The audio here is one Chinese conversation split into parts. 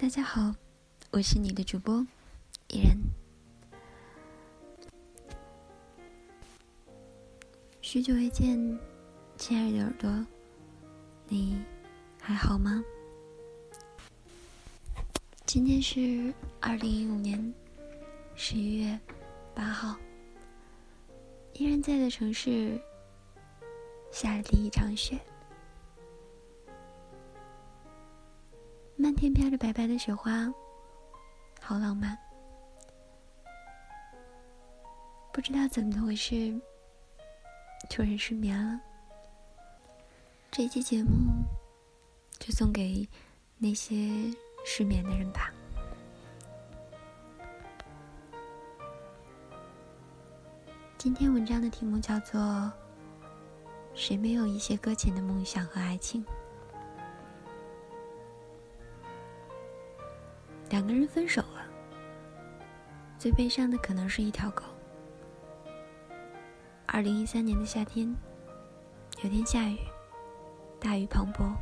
大家好，我是你的主播依然。许久未见，亲爱的耳朵，你还好吗？今天是二零一五年十一月八号，依然在的城市下了第一场雪，天飘着白白的雪花，好浪漫。不知道怎么回事，突然失眠了。这期节目就送给那些。失眠的人吧。今天文章的题目叫做《谁没有一些搁浅的梦想和爱情》？两个人分手了，最悲伤的可能是一条狗。二零一三年的夏天，有天下雨，大雨磅礴。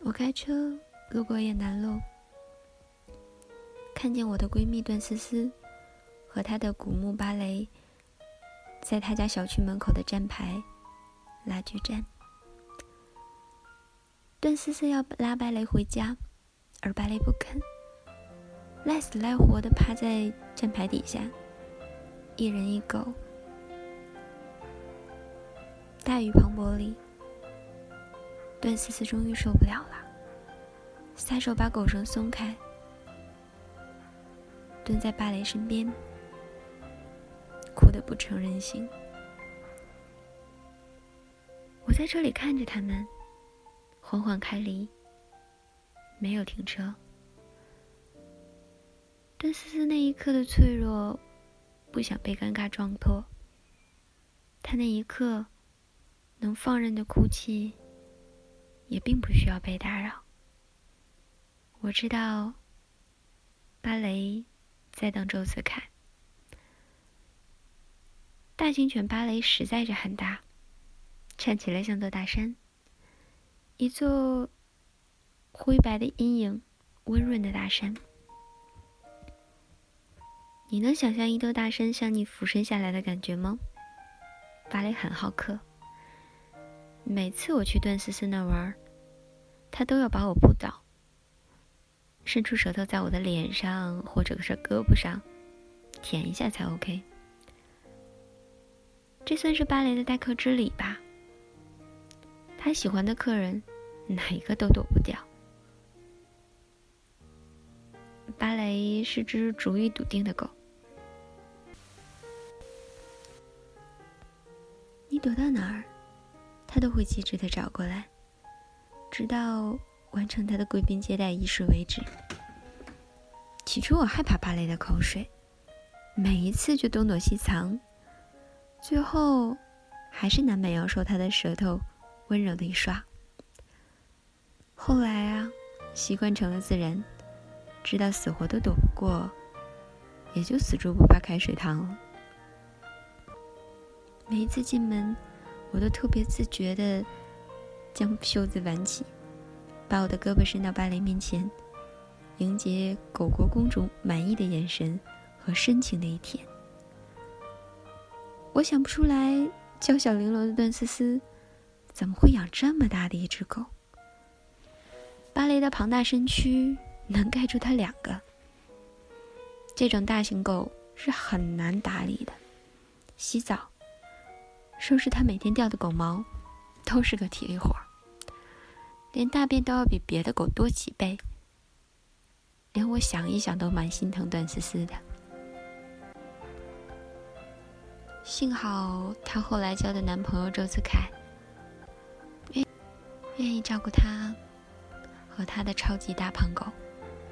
我开车路过雁南路，看见我的闺蜜段思思和她的古墓芭蕾在她家小区门口的站牌拉锯战。段思思要拉芭蕾回家，而芭蕾不肯，赖死赖活的趴在站牌底下，一人一狗。大雨磅礴里。段思思终于受不了了，撒手把狗绳松开，蹲在芭蕾身边，哭得不成人形。我在这里看着他们缓缓开离，没有停车。但思思那一刻的脆弱，不想被尴尬撞破。她那一刻能放任的哭泣。也并不需要被打扰。我知道，芭蕾在等周子凯。大型犬芭蕾实在是很大，看起来像座大山，一座灰白的阴影，温润的大山。你能想象一座大山向你俯身下来的感觉吗？芭蕾很好客，每次我去段思思那玩。他都要把我扑倒，伸出舌头在我的脸上或者是胳膊上舔一下才 OK。这算是芭蕾的待客之礼吧。他喜欢的客人，哪一个都躲不掉。芭蕾是只主意笃定的狗，你躲到哪儿，它都会机智的找过来。直到完成他的贵宾接待仪式为止。起初我害怕芭蕾的口水，每一次就东躲西藏，最后还是难免要受他的舌头温柔的一刷。后来啊，习惯成了自然，知道死活都躲不过，也就死猪不怕开水烫了。每一次进门，我都特别自觉的。将袖子挽起，把我的胳膊伸到芭蕾面前，迎接狗国公主满意的眼神和深情的一舔。我想不出来，娇小玲珑的段思思怎么会养这么大的一只狗？芭蕾的庞大身躯能盖住它两个。这种大型狗是很难打理的，洗澡、收拾它每天掉的狗毛。都是个体力活儿，连大便都要比别的狗多几倍，连我想一想都蛮心疼段思思的。幸好她后来交的男朋友周子凯，愿愿意照顾她和他的超级大胖狗，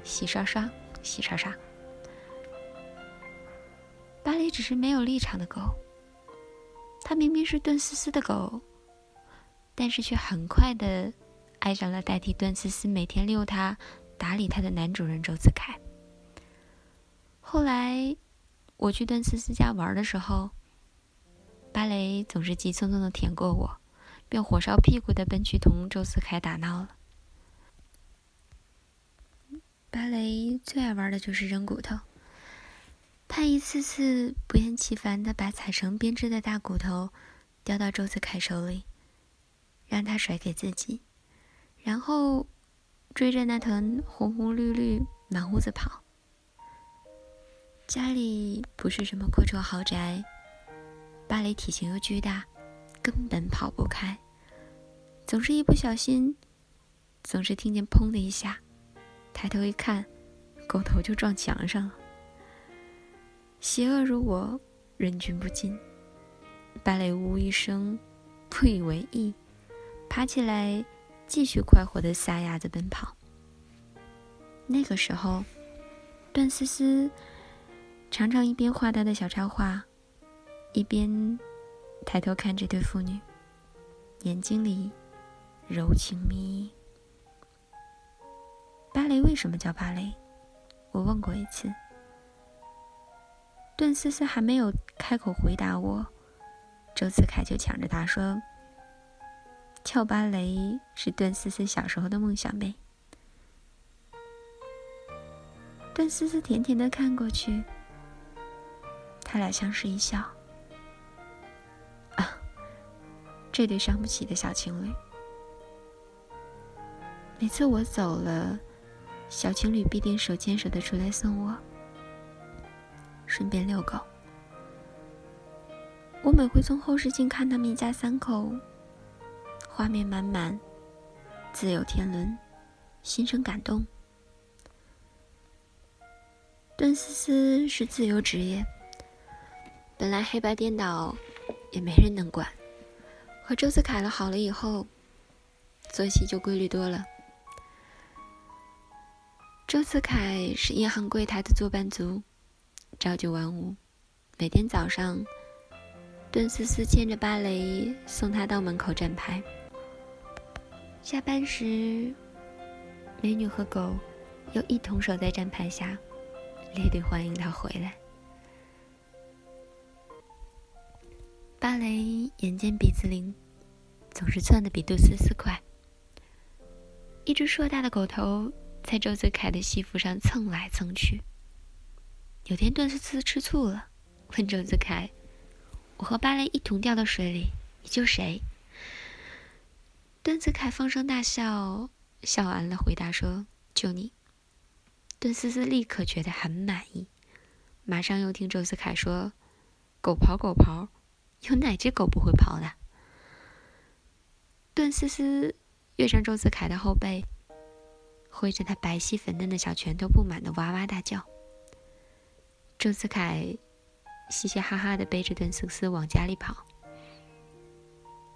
洗刷刷，洗刷刷。巴黎只是没有立场的狗，它明明是段思思的狗。但是却很快的爱上了代替段思思每天遛它、打理它的男主人周子凯。后来我去段思思家玩的时候，芭蕾总是急匆匆的舔过我，便火烧屁股的奔去同周子凯打闹了。芭蕾最爱玩的就是扔骨头。他一次次不厌其烦地把彩绳编织的大骨头叼到周子凯手里，让他甩给自己，然后追着那团红红绿绿满屋子跑。家里不是什么阔绰豪宅，芭蕾体型又巨大，根本跑不开，总是一不小心，总是听见砰的一下。抬头一看，狗头就撞墙上了。邪恶如我，人君不禁。芭蕾呜一声，不以为意，爬起来，继续快活的撒丫子奔跑。那个时候，段思思常常一边画她的小插画，一边抬头看这对父女，眼睛里柔情蜜意。芭蕾为什么叫芭蕾？我问过一次。段思思还没有开口回答我，周子凯就抢着答说：“跳芭蕾是段思思小时候的梦想呗。”段思思甜甜的看过去，他俩相视一笑。啊，这对伤不起的小情侣，每次我走了。小情侣必定手牵手的出来送我，顺便遛狗。我每回从后视镜看他们一家三口，画面满满，自有天伦，心生感动。段思思是自由职业，本来黑白颠倒，也没人能管。和周子凯了好了以后，作息就规律多了。周子凯是银行柜台的坐班族，朝九晚五，每天早上，段思思牵着芭蕾送他到门口站牌。下班时，美女和狗又一同守在站牌下，列队欢迎他回来。芭蕾眼尖鼻子灵，总是窜得比杜思思快。一只硕大的狗头。在周子凯的西服上蹭来蹭去。有天，段思思吃醋了，问周子凯：“我和芭蕾一同掉到水里，你救谁？”段子凯放声大笑，笑完了回答说：“救你。”段思思立刻觉得很满意，马上又听周子凯说：“狗刨狗刨，有哪只狗不会刨的？”段思思跃上周子凯的后背。挥着他白皙粉嫩的小拳头，不满的哇哇大叫。周子凯嘻嘻哈哈的背着段思思往家里跑。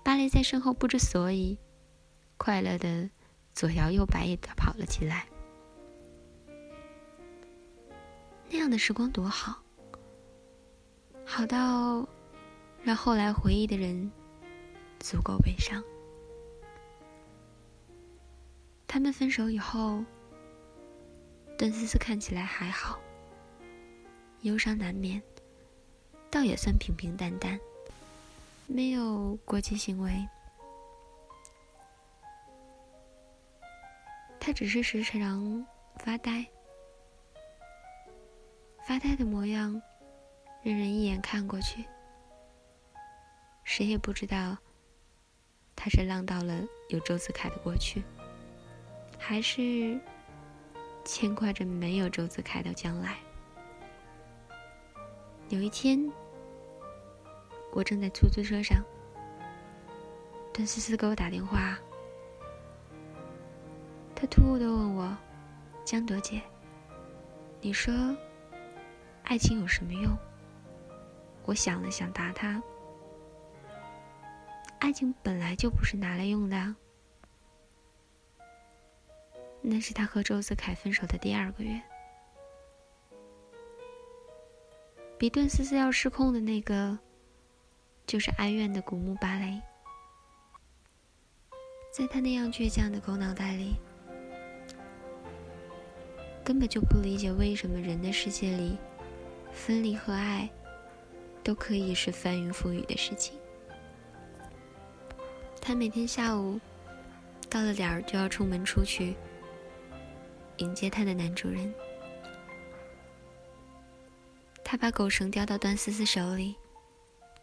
芭蕾在身后不知所以，快乐的左摇右摆的跑了起来。那样的时光多好，好到让后来回忆的人足够悲伤。他们分手以后，段思思看起来还好，忧伤难免，倒也算平平淡淡，没有过激行为。他只是时常发呆，发呆的模样，让人一眼看过去，谁也不知道他是浪到了有周子凯的过去。还是牵挂着没有周子凯的将来。有一天，我正在出租车上，段思思给我打电话，她突兀的问我：“江朵姐，你说爱情有什么用？”我想了想，答她：“爱情本来就不是拿来用的。”那是他和周子凯分手的第二个月，比顿思思要失控的那个，就是哀怨的古墓芭蕾。在他那样倔强的狗脑袋里，根本就不理解为什么人的世界里，分离和爱，都可以是翻云覆雨的事情。他每天下午到了点儿就要出门出去。迎接他的男主人。他把狗绳叼到段思思手里，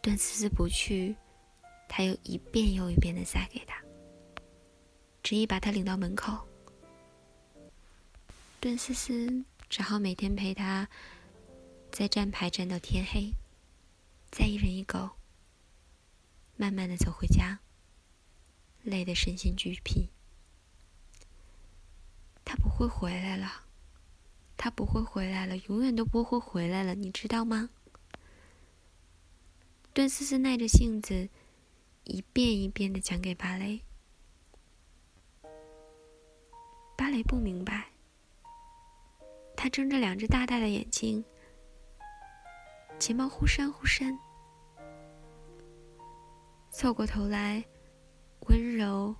段思思不去，他又一遍又一遍的塞给他，执意把他领到门口。段思思只好每天陪他，在站牌站到天黑，再一人一狗，慢慢的走回家，累得身心俱疲。他不会回来了，他不会回来了，永远都不会回来了，你知道吗？段思思耐着性子，一遍一遍的讲给芭蕾。芭蕾不明白，他睁着两只大大的眼睛，睫毛忽闪忽闪，凑过头来，温柔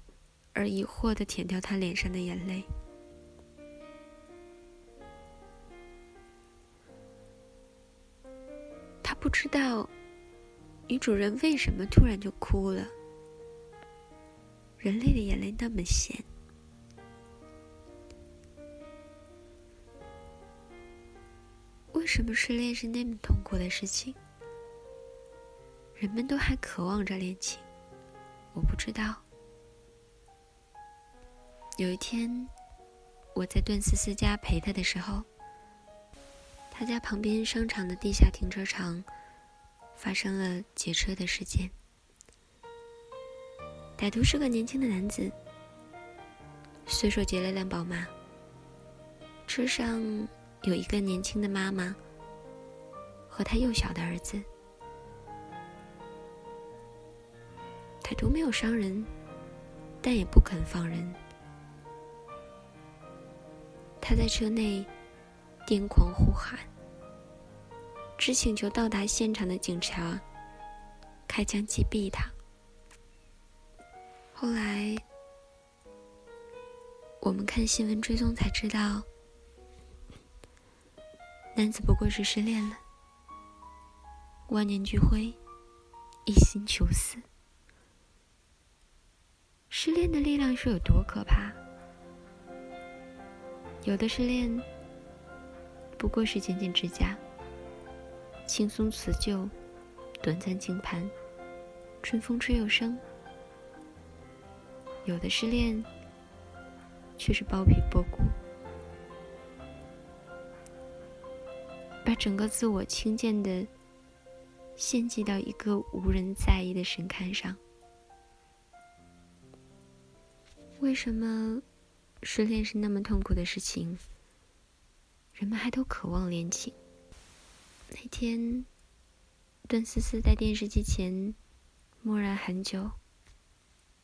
而疑惑的舔掉他脸上的眼泪。不知道女主人为什么突然就哭了。人类的眼泪那么咸，为什么失恋是那么痛苦的事情？人们都还渴望着恋情，我不知道。有一天，我在段思思家陪她的时候。他家旁边商场的地下停车场发生了劫车的事件。歹徒是个年轻的男子，随手劫了辆宝马，车上有一个年轻的妈妈和他幼小的儿子。歹徒没有伤人，但也不肯放人。他在车内。癫狂呼喊，只请求到达现场的警察开枪击毙他。后来，我们看新闻追踪才知道，男子不过是失恋了，万念俱灰，一心求死。失恋的力量是有多可怕？有的失恋。不过是剪剪指甲，轻松辞旧，短暂静盘，春风吹又生。有的失恋，却是剥皮剥骨，把整个自我轻贱的献祭到一个无人在意的神龛上。为什么失恋是那么痛苦的事情？人们还都渴望恋情。那天，段思思在电视机前默然很久，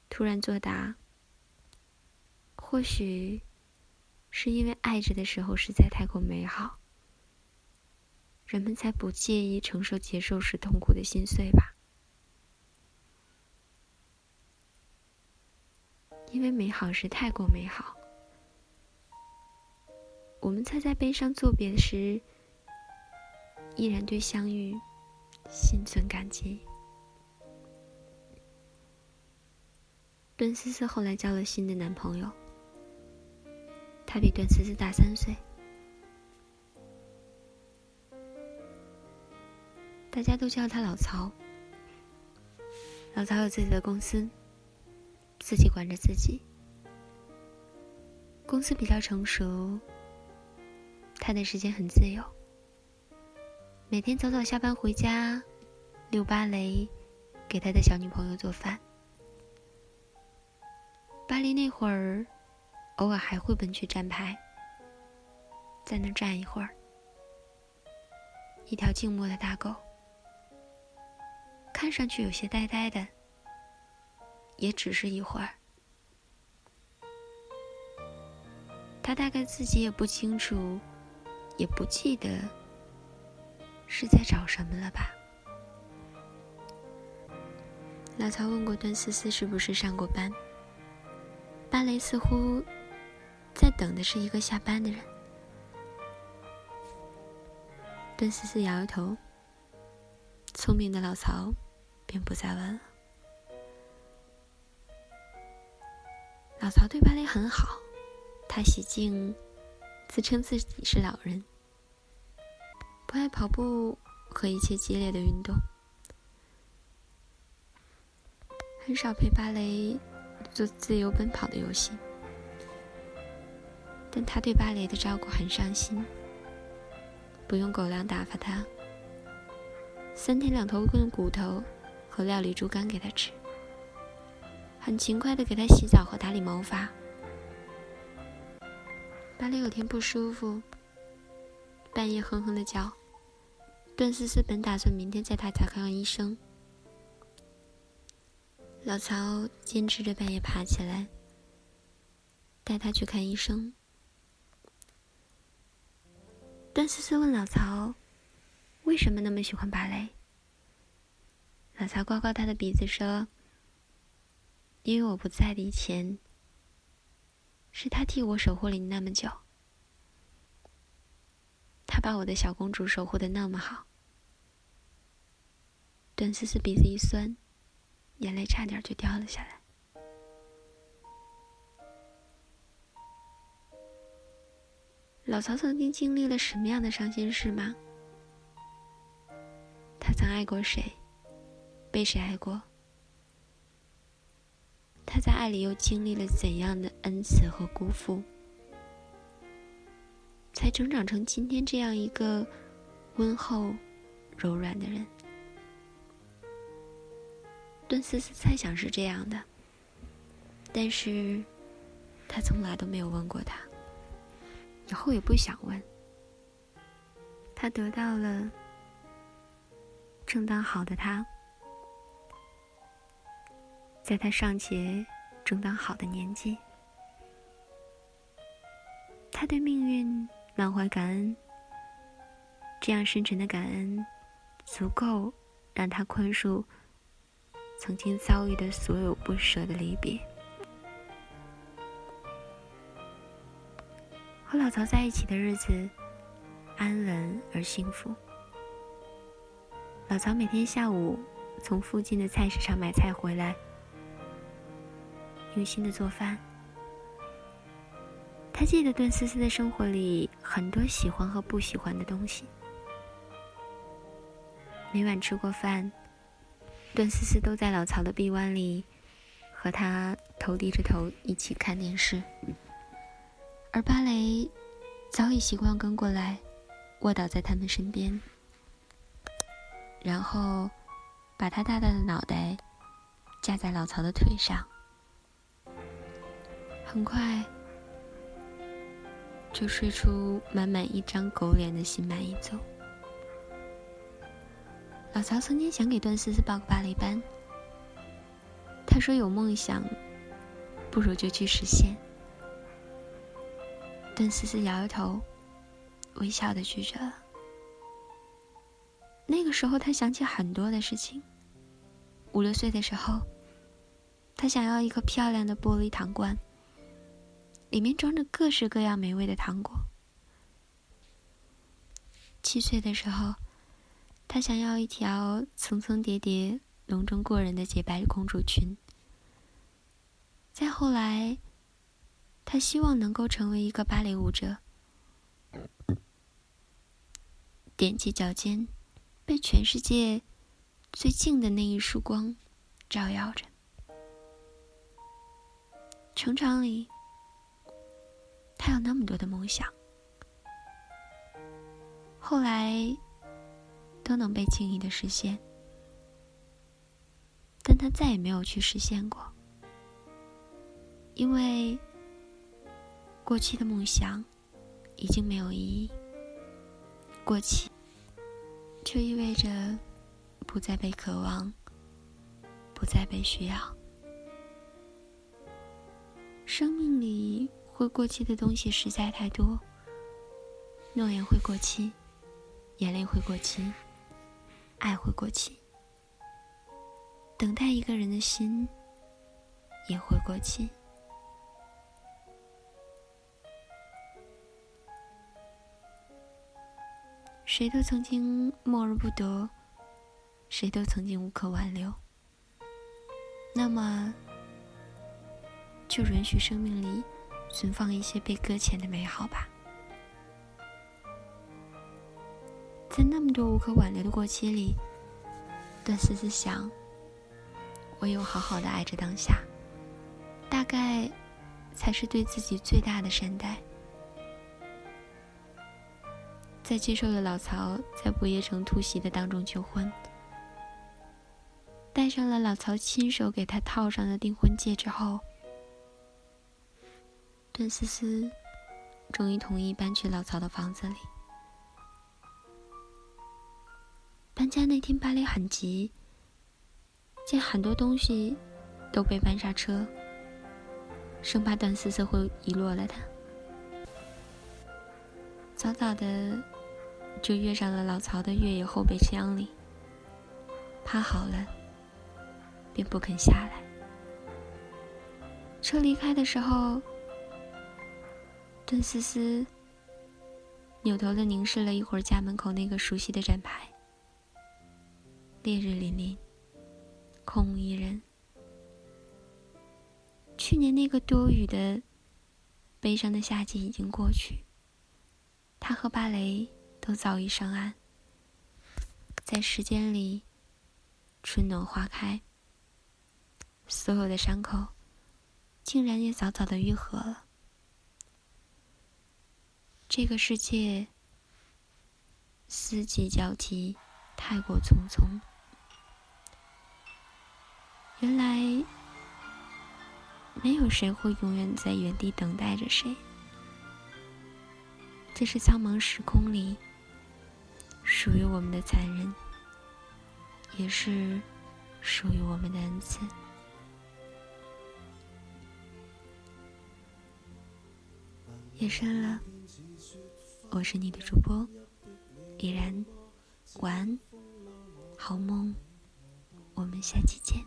突然作答：“或许是因为爱着的时候实在太过美好，人们才不介意承受结束时痛苦的心碎吧。因为美好是太过美好。”我们才在悲伤作别时，依然对相遇心存感激。段思思后来交了新的男朋友，他比段思思大三岁，大家都叫他老曹。老曹有自己的公司，自己管着自己，公司比较成熟。他的时间很自由，每天早早下班回家，溜芭蕾，给他的小女朋友做饭。巴黎那会儿，偶尔还会奔去站牌，在那站一会儿。一条静默的大狗，看上去有些呆呆的，也只是一会儿。他大概自己也不清楚。也不记得是在找什么了吧？老曹问过段思思是不是上过班，芭蕾似乎在等的是一个下班的人。段思思摇摇头，聪明的老曹便不再问了。老曹对芭蕾很好，他洗净。自称自己是老人，不爱跑步和一切激烈的运动，很少陪芭蕾做自由奔跑的游戏。但他对芭蕾的照顾很上心，不用狗粮打发他，三天两头炖骨头和料理猪肝给他吃，很勤快的给他洗澡和打理毛发。芭蕾有天不舒服，半夜哼哼的叫。段思思本打算明天带他去看看医生，老曹坚持着半夜爬起来，带他去看医生。段思思问老曹：“为什么那么喜欢芭蕾？”老曹刮刮他的鼻子说：“因为我不在的以前，是他替我守护了你那么久。他把我的小公主守护的那么好。”段思思鼻子一酸，眼泪差点就掉了下来。老曹曾经经历了什么样的伤心事吗？他曾爱过谁？被谁爱过？他在爱里又经历了怎样的恩赐和辜负，才成长成今天这样一个温厚、柔软的人？段思思猜想是这样的，但是他从来都没有问过他。以后也不想问。他得到了正当好的他，在他尚且正当好的年纪，他对命运满怀感恩。这样深沉的感恩，足够让他宽恕曾经遭遇的所有不舍的离别。和老曹在一起的日子安稳而幸福。老曹每天下午从附近的菜市场买菜回来，用心的做饭。他记得段思思的生活里很多喜欢和不喜欢的东西。每晚吃过饭，段思思都在老曹的臂弯里，和他头低着头一起看电视。而芭蕾早已习惯跟过来，卧倒在他们身边，然后把他大大的脑袋架在老曹的腿上，很快就睡出满满一张狗脸的心满意足。老曹曾经想给段思思报个芭蕾班，他说有梦想，不如就去实现。段思思摇摇头，微笑的拒绝了。那个时候，他想起很多的事情。五六岁的时候，他想要一个漂亮的玻璃糖罐，里面装着各式各样美味的糖果。七岁的时候，他想要一条层层叠叠、隆重过人的洁白公主裙。再后来。他希望能够成为一个芭蕾舞者，踮起脚尖，被全世界最近的那一束光照耀着。成长里，他有那么多的梦想，后来都能被轻易的实现，但他再也没有去实现过，因为。过期的梦想已经没有意义。过期，就意味着不再被渴望，不再被需要。生命里会过期的东西实在太多，诺言会过期，眼泪会过期，爱会过期，等待一个人的心也会过期。谁都曾经默而不得，谁都曾经无可挽留。那么，就允许生命里存放一些被搁浅的美好吧。在那么多无可挽留的过期里，段思思想，唯有好好的爱着当下，大概才是对自己最大的善待。在接受了老曹在不夜城突袭的当众求婚，戴上了老曹亲手给他套上的订婚戒之后，段思思终于同意搬去老曹的房子里。搬家那天，巴雷很急，见很多东西都被搬上车，生怕段思思会遗落了他，早早的。就跃上了老曹的越野后备箱里，趴好了，便不肯下来。车离开的时候，段思思扭头的凝视了一会儿家门口那个熟悉的站牌。烈日凛凛，空无一人。去年那个多雨的、悲伤的夏季已经过去，他和芭蕾。都早已上岸，在时间里，春暖花开，所有的伤口，竟然也早早的愈合了。这个世界，四季交替，太过匆匆。原来，没有谁会永远在原地等待着谁。这是苍茫时空里。属于我们的残忍，也是属于我们的恩赐。夜深了，我是你的主播依然，晚安，好梦，我们下期见。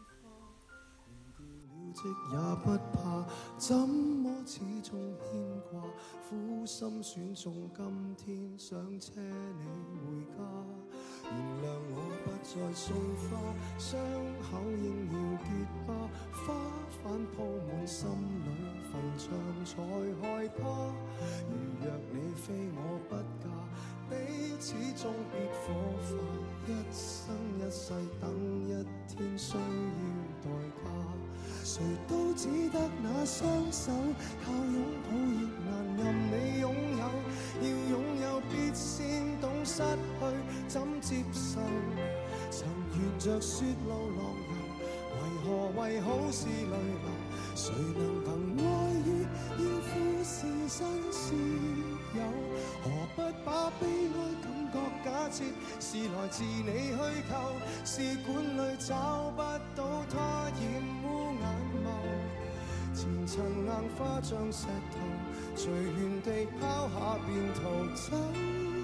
也不怕，怎么始终牵挂？苦心选中今天，想车你回家。原谅我不再送花，伤口应要结疤，花瓣铺满心里，坟场才害怕。如若你非我不嫁，彼此终必火化，一生一世等一天需要代价。谁都只得那双手，靠拥抱亦难任你拥有。要拥有必先懂失去怎接受。曾沿着雪路浪游，为何为好事泪流？谁能凭爱意要富士山私有？何不把悲哀感觉假设是来自你虚构？试管里找不到它染污眼眸。前尘硬化像石头，随缘地抛下便逃走。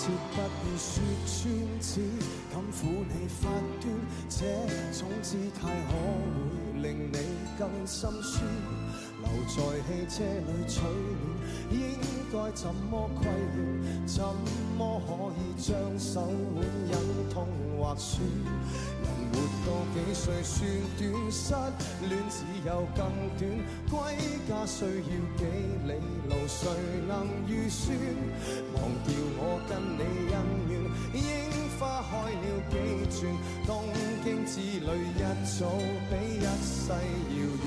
切不要说穿，只敢抚你发端，这种姿态可会令你更心酸？留在汽车里取暖，应该怎么规劝？怎么可以将手腕忍痛划穿？活到几岁算短，失恋只有更短。归家需要几里路，谁能预算？忘掉我跟你恩怨，樱花开了几转，东京之旅一早比一世遥远。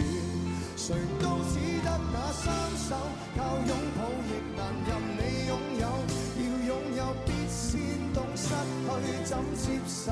谁都只得那双手，靠拥抱亦难任你拥有。要拥有必先懂失去怎接受。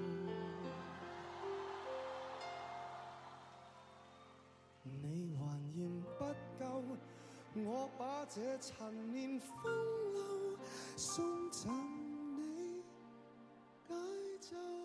你还嫌不够，我把这陈年风流送赠你解咒。